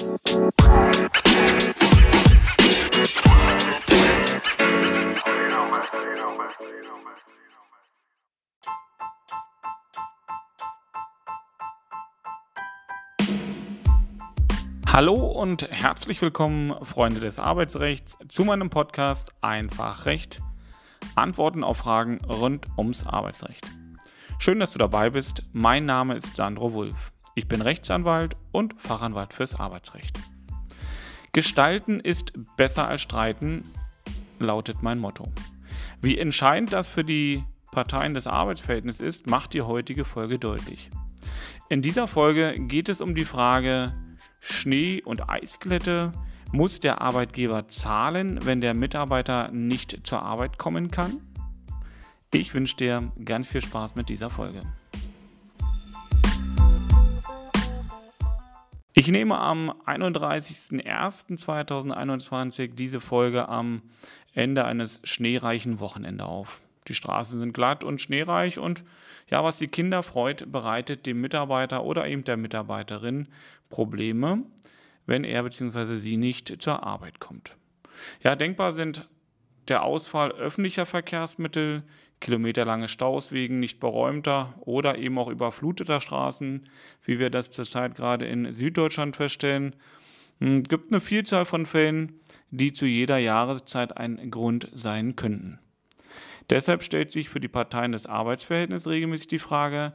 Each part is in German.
Hallo und herzlich willkommen, Freunde des Arbeitsrechts, zu meinem Podcast Einfach Recht. Antworten auf Fragen rund ums Arbeitsrecht. Schön, dass du dabei bist. Mein Name ist Sandro Wulff. Ich bin Rechtsanwalt und Fachanwalt fürs Arbeitsrecht. Gestalten ist besser als streiten, lautet mein Motto. Wie entscheidend das für die Parteien des Arbeitsverhältnisses ist, macht die heutige Folge deutlich. In dieser Folge geht es um die Frage Schnee- und Eisglätte. Muss der Arbeitgeber zahlen, wenn der Mitarbeiter nicht zur Arbeit kommen kann? Ich wünsche dir ganz viel Spaß mit dieser Folge. Ich nehme am 31.01.2021 diese Folge am Ende eines schneereichen Wochenende auf. Die Straßen sind glatt und schneereich und ja, was die Kinder freut, bereitet dem Mitarbeiter oder eben der Mitarbeiterin Probleme, wenn er bzw. sie nicht zur Arbeit kommt. Ja, denkbar sind der Ausfall öffentlicher Verkehrsmittel, kilometerlange Staus wegen nicht beräumter oder eben auch überfluteter Straßen, wie wir das zurzeit gerade in Süddeutschland feststellen. Es hm, gibt eine Vielzahl von Fällen, die zu jeder Jahreszeit ein Grund sein könnten. Deshalb stellt sich für die Parteien des Arbeitsverhältnisses regelmäßig die Frage,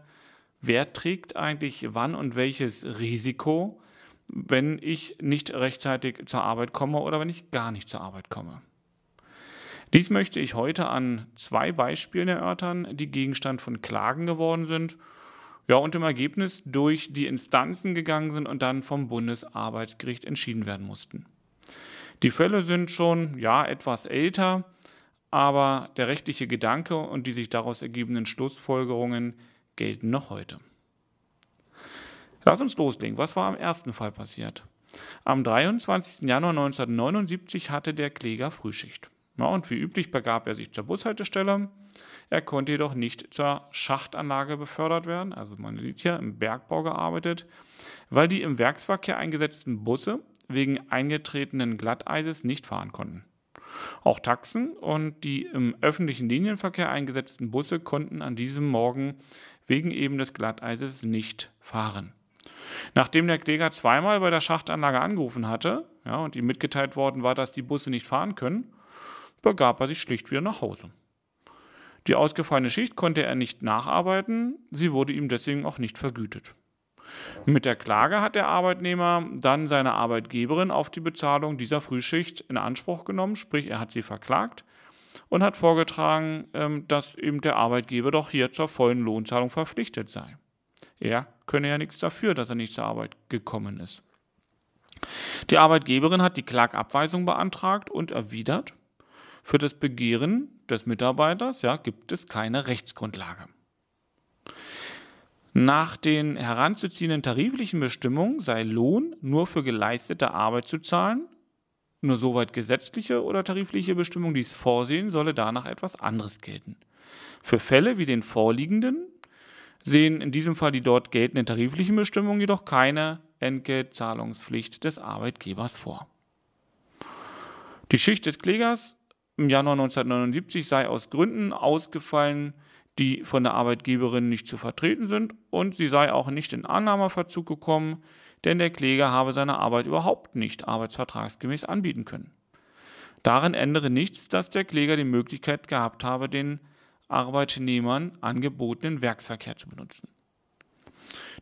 wer trägt eigentlich wann und welches Risiko, wenn ich nicht rechtzeitig zur Arbeit komme oder wenn ich gar nicht zur Arbeit komme. Dies möchte ich heute an zwei Beispielen erörtern, die Gegenstand von Klagen geworden sind, ja, und im Ergebnis durch die Instanzen gegangen sind und dann vom Bundesarbeitsgericht entschieden werden mussten. Die Fälle sind schon ja etwas älter, aber der rechtliche Gedanke und die sich daraus ergebenden Schlussfolgerungen gelten noch heute. Lass uns loslegen. Was war am ersten Fall passiert? Am 23. Januar 1979 hatte der Kläger Frühschicht. Ja, und wie üblich begab er sich zur Bushaltestelle. Er konnte jedoch nicht zur Schachtanlage befördert werden, also man sieht hier im Bergbau gearbeitet, weil die im Werksverkehr eingesetzten Busse wegen eingetretenen Glatteises nicht fahren konnten. Auch Taxen und die im öffentlichen Linienverkehr eingesetzten Busse konnten an diesem Morgen wegen eben des Glatteises nicht fahren. Nachdem der Kläger zweimal bei der Schachtanlage angerufen hatte ja, und ihm mitgeteilt worden war, dass die Busse nicht fahren können, begab er sich schlicht wieder nach Hause. Die ausgefallene Schicht konnte er nicht nacharbeiten, sie wurde ihm deswegen auch nicht vergütet. Mit der Klage hat der Arbeitnehmer dann seine Arbeitgeberin auf die Bezahlung dieser Frühschicht in Anspruch genommen, sprich er hat sie verklagt und hat vorgetragen, ähm, dass eben der Arbeitgeber doch hier zur vollen Lohnzahlung verpflichtet sei. Er könne ja nichts dafür, dass er nicht zur Arbeit gekommen ist. Die Arbeitgeberin hat die Klagabweisung beantragt und erwidert, für das Begehren des Mitarbeiters ja, gibt es keine Rechtsgrundlage. Nach den heranzuziehenden tariflichen Bestimmungen sei Lohn nur für geleistete Arbeit zu zahlen. Nur soweit gesetzliche oder tarifliche Bestimmungen dies vorsehen, solle danach etwas anderes gelten. Für Fälle wie den vorliegenden sehen in diesem Fall die dort geltenden tariflichen Bestimmungen jedoch keine Entgeltzahlungspflicht des Arbeitgebers vor. Die Schicht des Klägers im Januar 1979 sei aus Gründen ausgefallen, die von der Arbeitgeberin nicht zu vertreten sind und sie sei auch nicht in Annahmeverzug gekommen, denn der Kläger habe seine Arbeit überhaupt nicht arbeitsvertragsgemäß anbieten können. Darin ändere nichts, dass der Kläger die Möglichkeit gehabt habe, den Arbeitnehmern angebotenen Werksverkehr zu benutzen.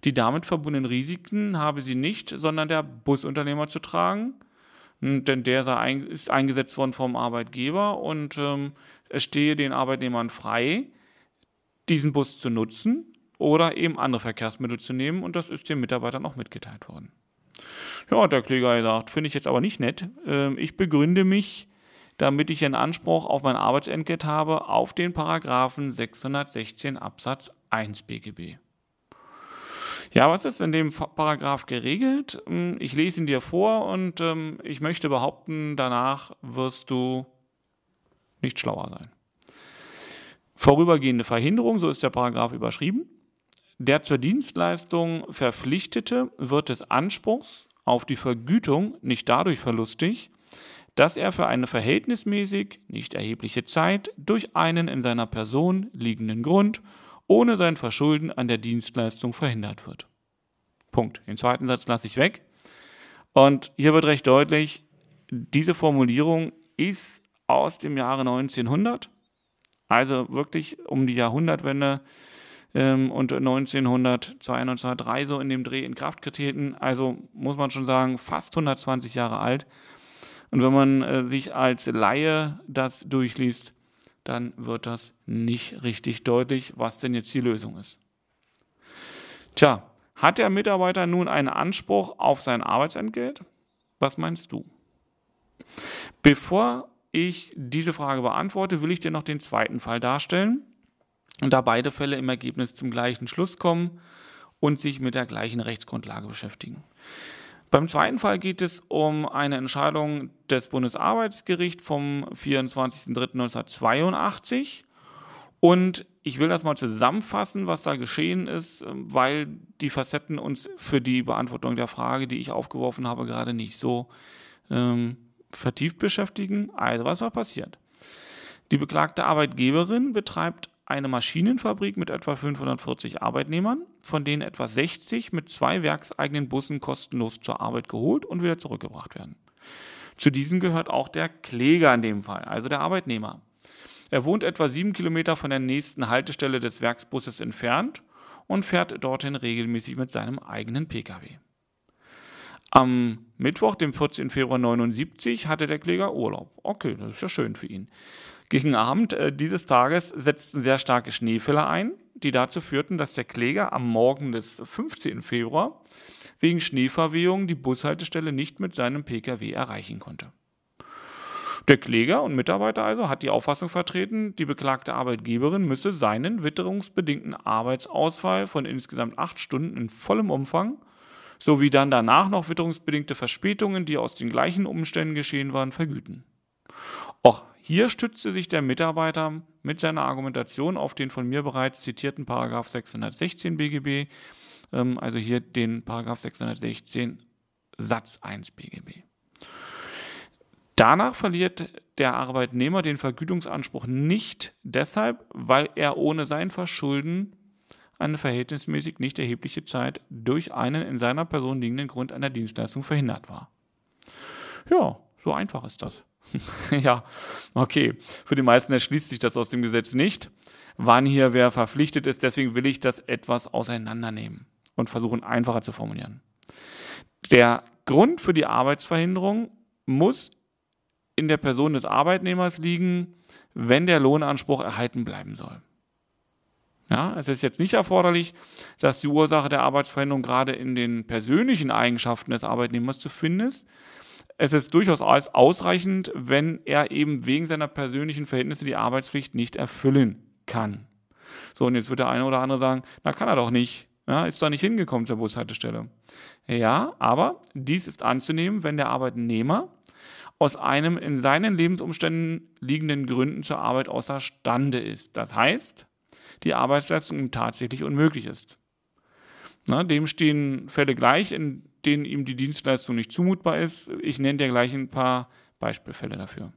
Die damit verbundenen Risiken habe sie nicht, sondern der Busunternehmer zu tragen, denn der ist eingesetzt worden vom Arbeitgeber und ähm, es stehe den Arbeitnehmern frei, diesen Bus zu nutzen oder eben andere Verkehrsmittel zu nehmen und das ist den Mitarbeitern auch mitgeteilt worden. Ja, der Kläger sagt, finde ich jetzt aber nicht nett. Ähm, ich begründe mich, damit ich einen Anspruch auf mein Arbeitsentgelt habe, auf den Paragraphen 616 Absatz 1 BGB. Ja, was ist in dem Paragraph geregelt? Hm, ich lese ihn dir vor und ähm, ich möchte behaupten, danach wirst du nicht schlauer sein. Vorübergehende Verhinderung, so ist der Paragraph überschrieben. Der zur Dienstleistung Verpflichtete wird des Anspruchs auf die Vergütung nicht dadurch verlustig, dass er für eine verhältnismäßig nicht erhebliche Zeit durch einen in seiner Person liegenden Grund ohne sein Verschulden an der Dienstleistung verhindert wird. Punkt. Den zweiten Satz lasse ich weg. Und hier wird recht deutlich, diese Formulierung ist aus dem Jahre 1900, also wirklich um die Jahrhundertwende ähm, und 1902, 1903 so in dem Dreh in Kraft getreten. Also muss man schon sagen, fast 120 Jahre alt. Und wenn man äh, sich als Laie das durchliest, dann wird das nicht richtig deutlich, was denn jetzt die Lösung ist. Tja, hat der Mitarbeiter nun einen Anspruch auf sein Arbeitsentgelt? Was meinst du? Bevor ich diese Frage beantworte, will ich dir noch den zweiten Fall darstellen und da beide Fälle im Ergebnis zum gleichen Schluss kommen und sich mit der gleichen Rechtsgrundlage beschäftigen. Beim zweiten Fall geht es um eine Entscheidung des Bundesarbeitsgerichts vom 24.03.1982. Und ich will das mal zusammenfassen, was da geschehen ist, weil die Facetten uns für die Beantwortung der Frage, die ich aufgeworfen habe, gerade nicht so ähm, vertieft beschäftigen. Also, was war passiert? Die beklagte Arbeitgeberin betreibt eine Maschinenfabrik mit etwa 540 Arbeitnehmern, von denen etwa 60 mit zwei werkseigenen Bussen kostenlos zur Arbeit geholt und wieder zurückgebracht werden. Zu diesen gehört auch der Kläger in dem Fall, also der Arbeitnehmer. Er wohnt etwa sieben Kilometer von der nächsten Haltestelle des Werksbusses entfernt und fährt dorthin regelmäßig mit seinem eigenen Pkw. Am Mittwoch, dem 14. Februar 1979, hatte der Kläger Urlaub. Okay, das ist ja schön für ihn. Gegen Abend äh, dieses Tages setzten sehr starke Schneefälle ein, die dazu führten, dass der Kläger am Morgen des 15. Februar wegen Schneeverwehung die Bushaltestelle nicht mit seinem Pkw erreichen konnte. Der Kläger und Mitarbeiter also hat die Auffassung vertreten, die beklagte Arbeitgeberin müsse seinen witterungsbedingten Arbeitsausfall von insgesamt acht Stunden in vollem Umfang sowie dann danach noch witterungsbedingte Verspätungen, die aus den gleichen Umständen geschehen waren, vergüten. Auch hier stützte sich der Mitarbeiter mit seiner Argumentation auf den von mir bereits zitierten Paragraph 616 BGB, ähm, also hier den Paragraph 616 Satz 1 BGB. Danach verliert der Arbeitnehmer den Vergütungsanspruch nicht deshalb, weil er ohne sein Verschulden eine verhältnismäßig nicht erhebliche Zeit durch einen in seiner Person liegenden Grund einer Dienstleistung verhindert war. Ja, so einfach ist das. ja, okay. Für die meisten erschließt sich das aus dem Gesetz nicht, wann hier wer verpflichtet ist. Deswegen will ich das etwas auseinandernehmen und versuchen einfacher zu formulieren. Der Grund für die Arbeitsverhinderung muss in der Person des Arbeitnehmers liegen, wenn der Lohnanspruch erhalten bleiben soll. Ja, es ist jetzt nicht erforderlich, dass die Ursache der Arbeitsverhinderung gerade in den persönlichen Eigenschaften des Arbeitnehmers zu finden ist, es ist durchaus ausreichend, wenn er eben wegen seiner persönlichen Verhältnisse die Arbeitspflicht nicht erfüllen kann. So, und jetzt wird der eine oder andere sagen, na kann er doch nicht. Ja, ist doch nicht hingekommen zur Bushaltestelle. Ja, aber dies ist anzunehmen, wenn der Arbeitnehmer aus einem in seinen Lebensumständen liegenden Gründen zur Arbeit außerstande ist. Das heißt, die Arbeitsleistung tatsächlich unmöglich ist. Na, dem stehen Fälle gleich, in denen ihm die Dienstleistung nicht zumutbar ist. Ich nenne dir gleich ein paar Beispielfälle dafür.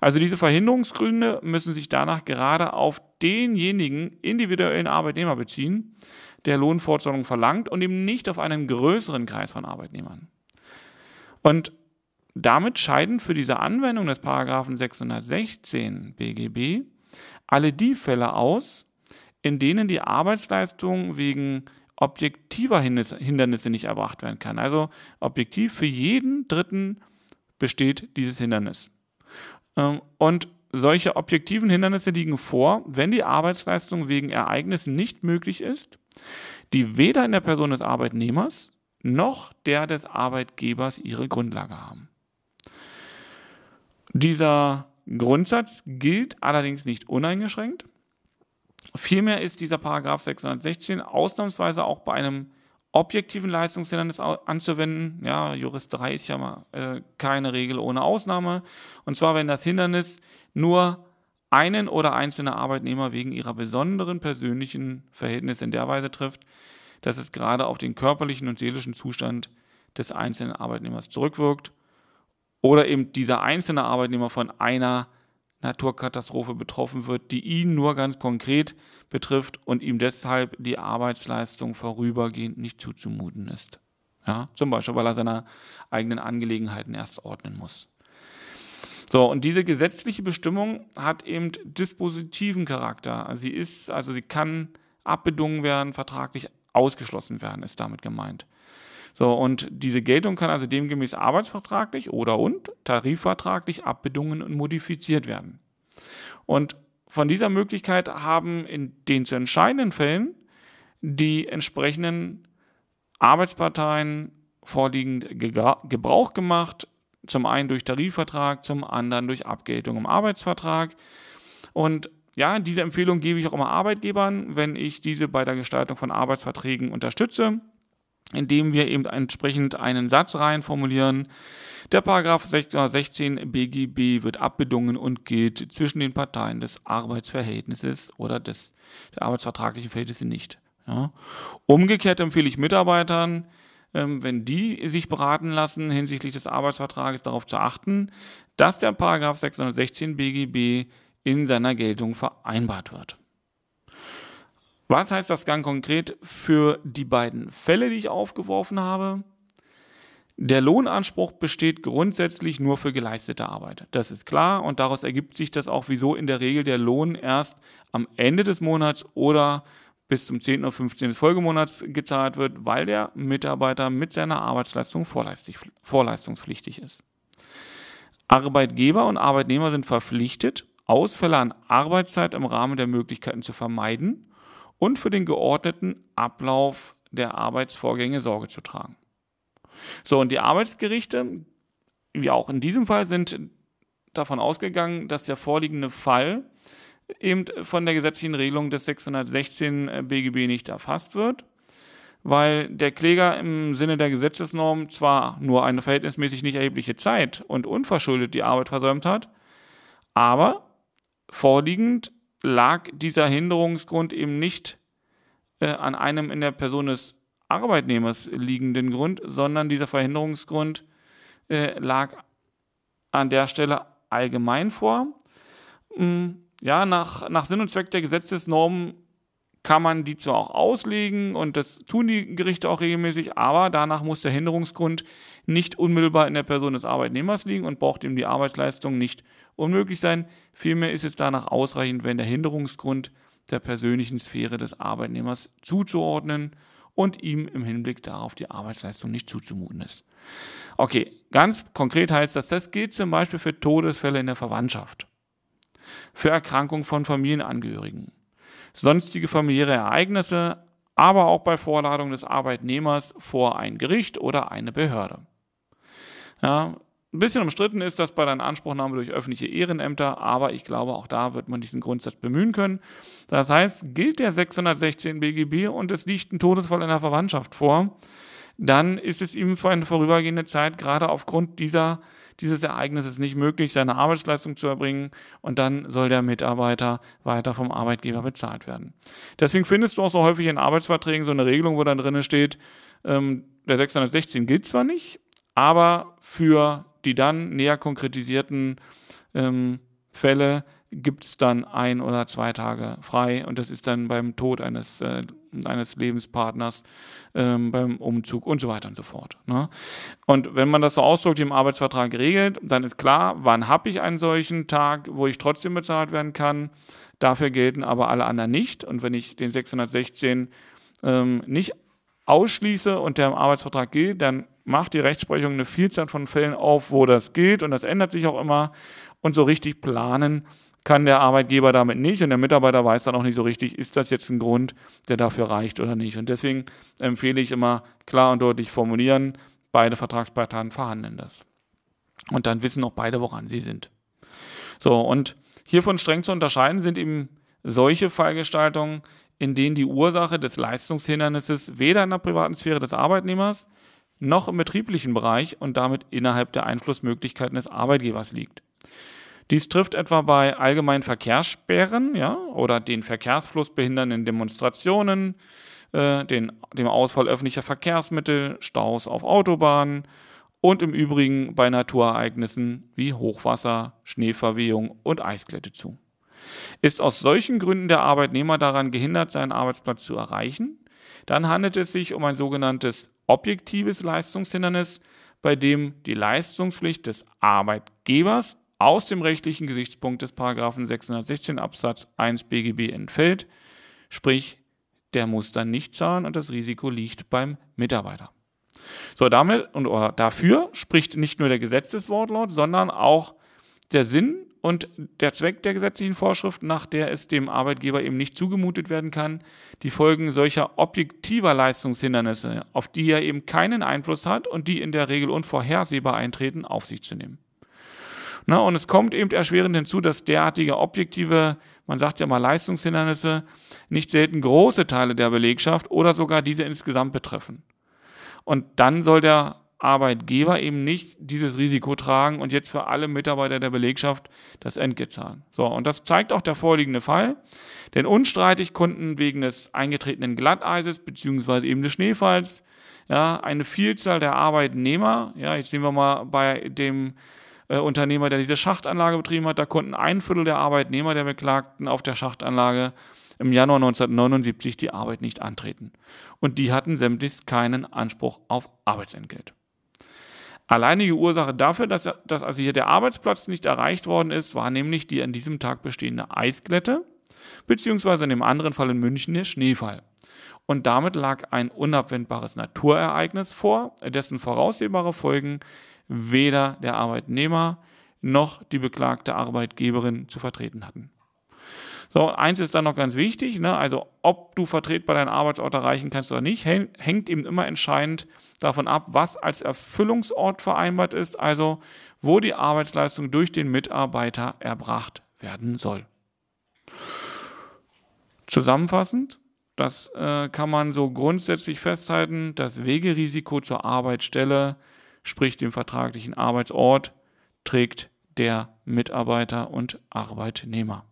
Also diese Verhinderungsgründe müssen sich danach gerade auf denjenigen individuellen Arbeitnehmer beziehen, der Lohnfortzahlung verlangt und eben nicht auf einen größeren Kreis von Arbeitnehmern. Und damit scheiden für diese Anwendung des Paragraphen 616 BGB alle die Fälle aus, in denen die Arbeitsleistung wegen objektiver Hindernisse nicht erbracht werden kann. Also objektiv für jeden Dritten besteht dieses Hindernis. Ähm, und solche objektiven Hindernisse liegen vor, wenn die Arbeitsleistung wegen Ereignissen nicht möglich ist, die weder in der Person des Arbeitnehmers noch der des Arbeitgebers ihre Grundlage haben. Dieser Grundsatz gilt allerdings nicht uneingeschränkt. Vielmehr ist dieser Paragraph 616 ausnahmsweise auch bei einem objektiven Leistungshindernis anzuwenden. Ja, Juristerei ist ja mal äh, keine Regel ohne Ausnahme. Und zwar, wenn das Hindernis nur einen oder einzelne Arbeitnehmer wegen ihrer besonderen persönlichen Verhältnisse in der Weise trifft, dass es gerade auf den körperlichen und seelischen Zustand des einzelnen Arbeitnehmers zurückwirkt oder eben dieser einzelne Arbeitnehmer von einer Naturkatastrophe betroffen wird, die ihn nur ganz konkret betrifft und ihm deshalb die Arbeitsleistung vorübergehend nicht zuzumuten ist. Ja, zum Beispiel, weil er seine eigenen Angelegenheiten erst ordnen muss. So, und diese gesetzliche Bestimmung hat eben dispositiven Charakter. Sie ist, also sie kann abbedungen werden, vertraglich ausgeschlossen werden, ist damit gemeint. So, und diese Geltung kann also demgemäß arbeitsvertraglich oder und tarifvertraglich abbedungen und modifiziert werden. Und von dieser Möglichkeit haben in den zu entscheidenden Fällen die entsprechenden Arbeitsparteien vorliegend Gebrauch gemacht, zum einen durch Tarifvertrag, zum anderen durch Abgeltung im Arbeitsvertrag. Und ja, diese Empfehlung gebe ich auch immer Arbeitgebern, wenn ich diese bei der Gestaltung von Arbeitsverträgen unterstütze, indem wir eben entsprechend einen Satz rein formulieren. Der Paragraph 16 BGB wird abbedungen und gilt zwischen den Parteien des Arbeitsverhältnisses oder des der arbeitsvertraglichen Verhältnisse nicht. Ja. Umgekehrt empfehle ich Mitarbeitern, ähm, wenn die sich beraten lassen hinsichtlich des Arbeitsvertrages, darauf zu achten, dass der Paragraph 616 BGB in seiner Geltung vereinbart wird. Was heißt das ganz konkret für die beiden Fälle, die ich aufgeworfen habe? Der Lohnanspruch besteht grundsätzlich nur für geleistete Arbeit. Das ist klar und daraus ergibt sich das auch, wieso in der Regel der Lohn erst am Ende des Monats oder bis zum 10. oder 15. des Folgemonats gezahlt wird, weil der Mitarbeiter mit seiner Arbeitsleistung vorleistungspflichtig ist. Arbeitgeber und Arbeitnehmer sind verpflichtet, Ausfälle an Arbeitszeit im Rahmen der Möglichkeiten zu vermeiden und für den geordneten Ablauf der Arbeitsvorgänge Sorge zu tragen. So, und die Arbeitsgerichte, wie auch in diesem Fall, sind davon ausgegangen, dass der vorliegende Fall eben von der gesetzlichen Regelung des 616 BGB nicht erfasst wird, weil der Kläger im Sinne der Gesetzesnorm zwar nur eine verhältnismäßig nicht erhebliche Zeit und unverschuldet die Arbeit versäumt hat, aber vorliegend lag dieser Hinderungsgrund eben nicht äh, an einem in der Person des Arbeitnehmers liegenden Grund, sondern dieser Verhinderungsgrund äh, lag an der Stelle allgemein vor. Hm, ja, nach, nach Sinn und Zweck der Gesetzesnormen kann man die zwar auch auslegen und das tun die Gerichte auch regelmäßig, aber danach muss der Hinderungsgrund nicht unmittelbar in der Person des Arbeitnehmers liegen und braucht ihm die Arbeitsleistung nicht unmöglich sein. Vielmehr ist es danach ausreichend, wenn der Hinderungsgrund der persönlichen Sphäre des Arbeitnehmers zuzuordnen und ihm im Hinblick darauf die Arbeitsleistung nicht zuzumuten ist. Okay, ganz konkret heißt das, das gilt zum Beispiel für Todesfälle in der Verwandtschaft, für Erkrankungen von Familienangehörigen, sonstige familiäre Ereignisse, aber auch bei Vorladung des Arbeitnehmers vor ein Gericht oder eine Behörde. Ja, ein bisschen umstritten ist das bei der Anspruchnahme durch öffentliche Ehrenämter, aber ich glaube, auch da wird man diesen Grundsatz bemühen können. Das heißt, gilt der 616 BGB und es liegt ein Todesfall in der Verwandtschaft vor, dann ist es ihm für eine vorübergehende Zeit gerade aufgrund dieser, dieses Ereignisses nicht möglich, seine Arbeitsleistung zu erbringen und dann soll der Mitarbeiter weiter vom Arbeitgeber bezahlt werden. Deswegen findest du auch so häufig in Arbeitsverträgen so eine Regelung, wo dann drin steht, ähm, der 616 gilt zwar nicht, aber für die dann näher konkretisierten ähm, Fälle gibt es dann ein oder zwei Tage frei und das ist dann beim Tod eines, äh, eines Lebenspartners, ähm, beim Umzug und so weiter und so fort. Ne? Und wenn man das so ausdrückt, im Arbeitsvertrag regelt, dann ist klar, wann habe ich einen solchen Tag, wo ich trotzdem bezahlt werden kann. Dafür gelten aber alle anderen nicht. Und wenn ich den 616 ähm, nicht ausschließe und der im Arbeitsvertrag gilt, dann macht die Rechtsprechung eine Vielzahl von Fällen auf, wo das gilt und das ändert sich auch immer. Und so richtig planen kann der Arbeitgeber damit nicht und der Mitarbeiter weiß dann auch nicht so richtig, ist das jetzt ein Grund, der dafür reicht oder nicht. Und deswegen empfehle ich immer klar und deutlich formulieren, beide Vertragsparteien verhandeln das. Und dann wissen auch beide, woran sie sind. So, und hiervon streng zu unterscheiden sind eben solche Fallgestaltungen, in denen die Ursache des Leistungshindernisses weder in der privaten Sphäre des Arbeitnehmers noch im betrieblichen Bereich und damit innerhalb der Einflussmöglichkeiten des Arbeitgebers liegt. Dies trifft etwa bei allgemeinen Verkehrssperren ja, oder den Verkehrsfluss behindernden Demonstrationen, äh, den, dem Ausfall öffentlicher Verkehrsmittel, Staus auf Autobahnen und im Übrigen bei Naturereignissen wie Hochwasser, Schneeverwehung und Eisglätte zu. Ist aus solchen Gründen der Arbeitnehmer daran gehindert, seinen Arbeitsplatz zu erreichen, dann handelt es sich um ein sogenanntes objektives Leistungshindernis, bei dem die Leistungspflicht des Arbeitgebers aus dem rechtlichen Gesichtspunkt des Paragraphen 616 Absatz 1 BGB entfällt, sprich der muss dann nicht zahlen und das Risiko liegt beim Mitarbeiter. So, damit und dafür spricht nicht nur der Gesetzeswortlaut, sondern auch der Sinn und der Zweck der gesetzlichen Vorschrift, nach der es dem Arbeitgeber eben nicht zugemutet werden kann, die Folgen solcher objektiver Leistungshindernisse, auf die er eben keinen Einfluss hat und die in der Regel unvorhersehbar eintreten, auf sich zu nehmen. Na, und es kommt eben erschwerend hinzu, dass derartige objektive, man sagt ja mal Leistungshindernisse, nicht selten große Teile der Belegschaft oder sogar diese insgesamt betreffen. Und dann soll der Arbeitgeber eben nicht dieses Risiko tragen und jetzt für alle Mitarbeiter der Belegschaft das Entgelt zahlen. So, und das zeigt auch der vorliegende Fall, denn unstreitig konnten wegen des eingetretenen Glatteises beziehungsweise eben des Schneefalls ja, eine Vielzahl der Arbeitnehmer, ja, jetzt nehmen wir mal bei dem äh, Unternehmer, der diese Schachtanlage betrieben hat, da konnten ein Viertel der Arbeitnehmer der Beklagten auf der Schachtanlage im Januar 1979 die Arbeit nicht antreten. Und die hatten sämtlich keinen Anspruch auf Arbeitsentgelt. Alleinige Ursache dafür, dass, dass also hier der Arbeitsplatz nicht erreicht worden ist, war nämlich die an diesem Tag bestehende Eisglätte, beziehungsweise in dem anderen Fall in München der Schneefall. Und damit lag ein unabwendbares Naturereignis vor, dessen voraussehbare Folgen weder der Arbeitnehmer noch die beklagte Arbeitgeberin zu vertreten hatten. So, eins ist dann noch ganz wichtig, ne? also ob du vertretbar deinen Arbeitsort erreichen kannst oder nicht, hängt eben immer entscheidend davon ab, was als Erfüllungsort vereinbart ist, also wo die Arbeitsleistung durch den Mitarbeiter erbracht werden soll. Zusammenfassend, das äh, kann man so grundsätzlich festhalten, das Wegerisiko zur Arbeitsstelle sprich dem vertraglichen Arbeitsort, trägt der Mitarbeiter und Arbeitnehmer.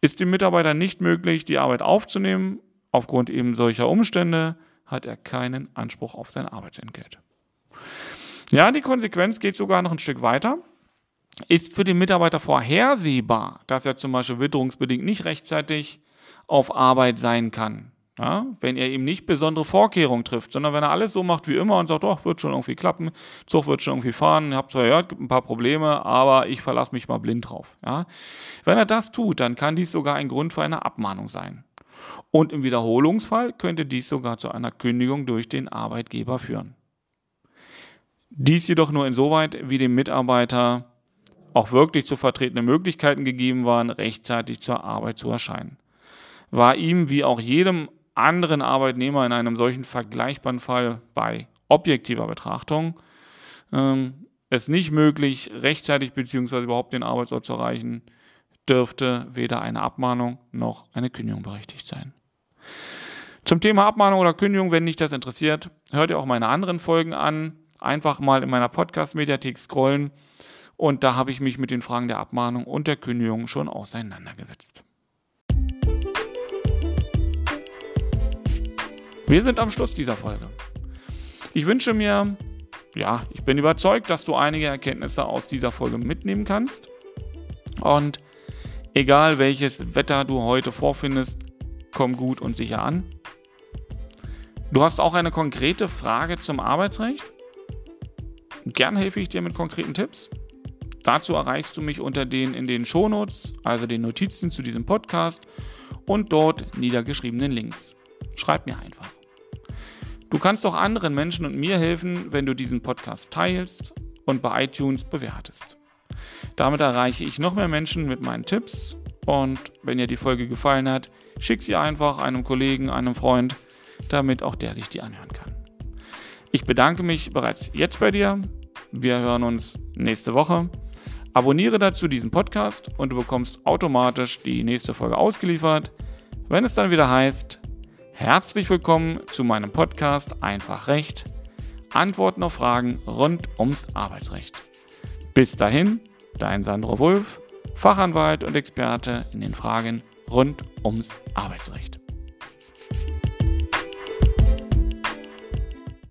Ist dem Mitarbeiter nicht möglich, die Arbeit aufzunehmen, aufgrund eben solcher Umstände, hat er keinen Anspruch auf sein Arbeitsentgelt. Ja, die Konsequenz geht sogar noch ein Stück weiter. Ist für den Mitarbeiter vorhersehbar, dass er zum Beispiel witterungsbedingt nicht rechtzeitig auf Arbeit sein kann, ja, wenn er eben nicht besondere Vorkehrungen trifft, sondern wenn er alles so macht wie immer und sagt, doch, wird schon irgendwie klappen, Zug wird schon irgendwie fahren, ich habe zwar gehört, gibt ein paar Probleme, aber ich verlasse mich mal blind drauf. Ja. Wenn er das tut, dann kann dies sogar ein Grund für eine Abmahnung sein. Und im Wiederholungsfall könnte dies sogar zu einer Kündigung durch den Arbeitgeber führen. Dies jedoch nur insoweit, wie dem Mitarbeiter auch wirklich zu vertretene Möglichkeiten gegeben waren, rechtzeitig zur Arbeit zu erscheinen. War ihm wie auch jedem anderen Arbeitnehmer in einem solchen vergleichbaren Fall bei objektiver Betrachtung ähm, es nicht möglich, rechtzeitig bzw. überhaupt den Arbeitsort zu erreichen, dürfte weder eine Abmahnung noch eine Kündigung berechtigt sein. Zum Thema Abmahnung oder Kündigung, wenn dich das interessiert, hört ihr auch meine anderen Folgen an. Einfach mal in meiner Podcast-Mediathek scrollen und da habe ich mich mit den Fragen der Abmahnung und der Kündigung schon auseinandergesetzt. Wir sind am Schluss dieser Folge. Ich wünsche mir, ja, ich bin überzeugt, dass du einige Erkenntnisse aus dieser Folge mitnehmen kannst. Und egal welches Wetter du heute vorfindest, komm gut und sicher an. Du hast auch eine konkrete Frage zum Arbeitsrecht? Gern helfe ich dir mit konkreten Tipps. Dazu erreichst du mich unter den in den Shownotes, also den Notizen zu diesem Podcast und dort niedergeschriebenen Links. Schreib mir einfach. Du kannst auch anderen Menschen und mir helfen, wenn du diesen Podcast teilst und bei iTunes bewertest. Damit erreiche ich noch mehr Menschen mit meinen Tipps und wenn dir die Folge gefallen hat, schick sie einfach einem Kollegen, einem Freund, damit auch der sich die anhören kann. Ich bedanke mich bereits jetzt bei dir. Wir hören uns nächste Woche. Abonniere dazu diesen Podcast und du bekommst automatisch die nächste Folge ausgeliefert, wenn es dann wieder heißt, Herzlich willkommen zu meinem Podcast Einfach Recht. Antworten auf Fragen rund ums Arbeitsrecht. Bis dahin, dein Sandro Wulff, Fachanwalt und Experte in den Fragen rund ums Arbeitsrecht.